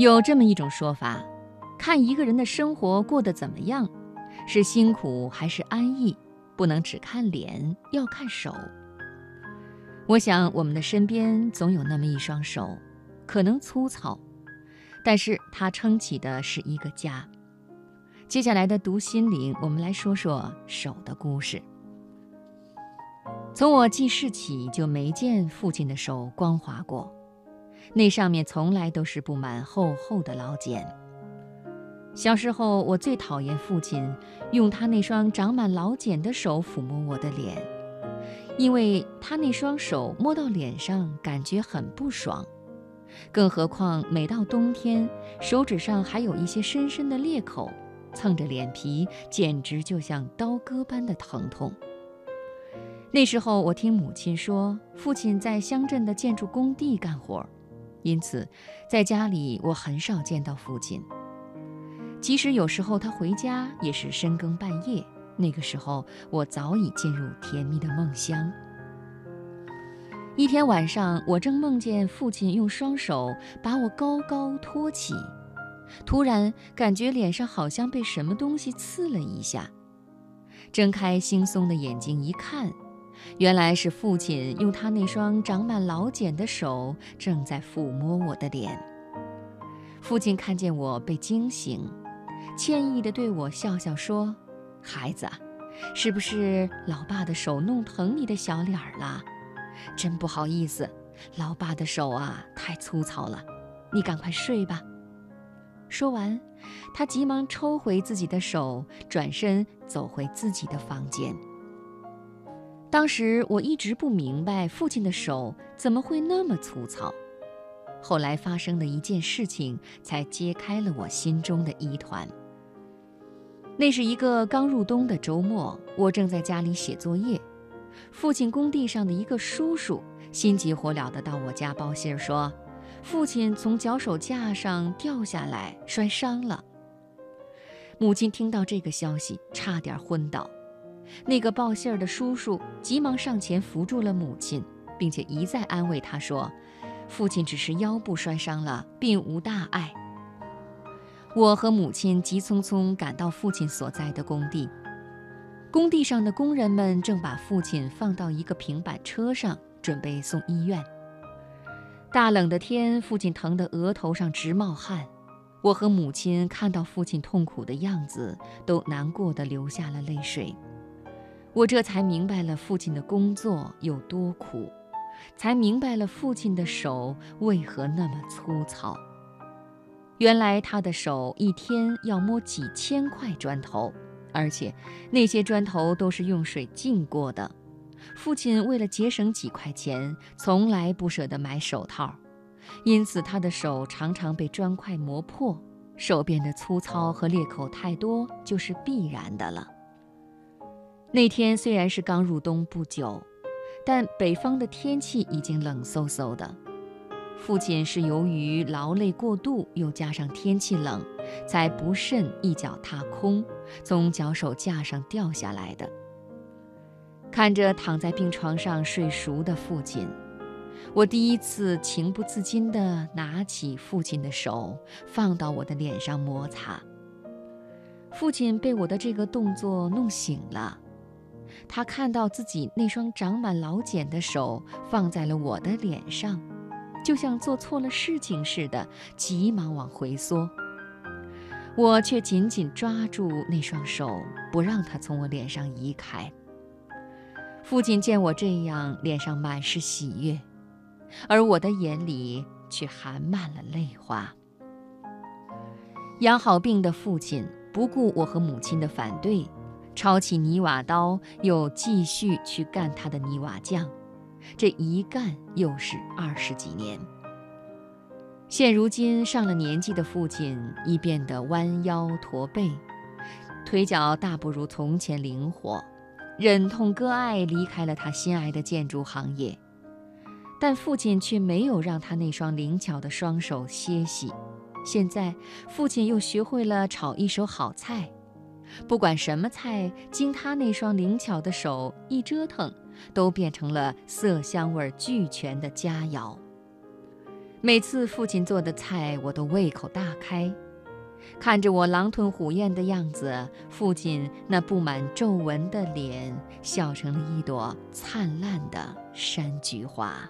有这么一种说法，看一个人的生活过得怎么样，是辛苦还是安逸，不能只看脸，要看手。我想我们的身边总有那么一双手，可能粗糙，但是它撑起的是一个家。接下来的读心灵，我们来说说手的故事。从我记事起，就没见父亲的手光滑过。那上面从来都是布满厚厚的老茧。小时候，我最讨厌父亲用他那双长满老茧的手抚摸我的脸，因为他那双手摸到脸上感觉很不爽。更何况每到冬天，手指上还有一些深深的裂口，蹭着脸皮，简直就像刀割般的疼痛。那时候，我听母亲说，父亲在乡镇的建筑工地干活。因此，在家里我很少见到父亲。即使有时候他回家，也是深更半夜。那个时候，我早已进入甜蜜的梦乡。一天晚上，我正梦见父亲用双手把我高高托起，突然感觉脸上好像被什么东西刺了一下。睁开惺忪的眼睛一看。原来是父亲用他那双长满老茧的手正在抚摸我的脸。父亲看见我被惊醒，歉意地对我笑笑说：“孩子，是不是老爸的手弄疼你的小脸儿了？真不好意思，老爸的手啊太粗糙了，你赶快睡吧。”说完，他急忙抽回自己的手，转身走回自己的房间。当时我一直不明白父亲的手怎么会那么粗糙，后来发生的一件事情才揭开了我心中的疑团。那是一个刚入冬的周末，我正在家里写作业，父亲工地上的一个叔叔心急火燎地到我家报信说，父亲从脚手架上掉下来摔伤了。母亲听到这个消息，差点昏倒。那个报信儿的叔叔急忙上前扶住了母亲，并且一再安慰她说：“父亲只是腰部摔伤了，并无大碍。”我和母亲急匆匆赶到父亲所在的工地，工地上的工人们正把父亲放到一个平板车上，准备送医院。大冷的天，父亲疼得额头上直冒汗，我和母亲看到父亲痛苦的样子，都难过的流下了泪水。我这才明白了父亲的工作有多苦，才明白了父亲的手为何那么粗糙。原来他的手一天要摸几千块砖头，而且那些砖头都是用水浸过的。父亲为了节省几块钱，从来不舍得买手套，因此他的手常常被砖块磨破，手变得粗糙和裂口太多就是必然的了。那天虽然是刚入冬不久，但北方的天气已经冷飕飕的。父亲是由于劳累过度，又加上天气冷，才不慎一脚踏空，从脚手架上掉下来的。看着躺在病床上睡熟的父亲，我第一次情不自禁地拿起父亲的手，放到我的脸上摩擦。父亲被我的这个动作弄醒了。他看到自己那双长满老茧的手放在了我的脸上，就像做错了事情似的，急忙往回缩。我却紧紧抓住那双手，不让他从我脸上移开。父亲见我这样，脸上满是喜悦，而我的眼里却含满了泪花。养好病的父亲不顾我和母亲的反对。抄起泥瓦刀，又继续去干他的泥瓦匠，这一干又是二十几年。现如今上了年纪的父亲已变得弯腰驼背，腿脚大不如从前灵活，忍痛割爱离开了他心爱的建筑行业。但父亲却没有让他那双灵巧的双手歇息。现在，父亲又学会了炒一手好菜。不管什么菜，经他那双灵巧的手一折腾，都变成了色香味俱全的佳肴。每次父亲做的菜，我都胃口大开。看着我狼吞虎咽的样子，父亲那布满皱纹的脸笑成了一朵灿烂的山菊花。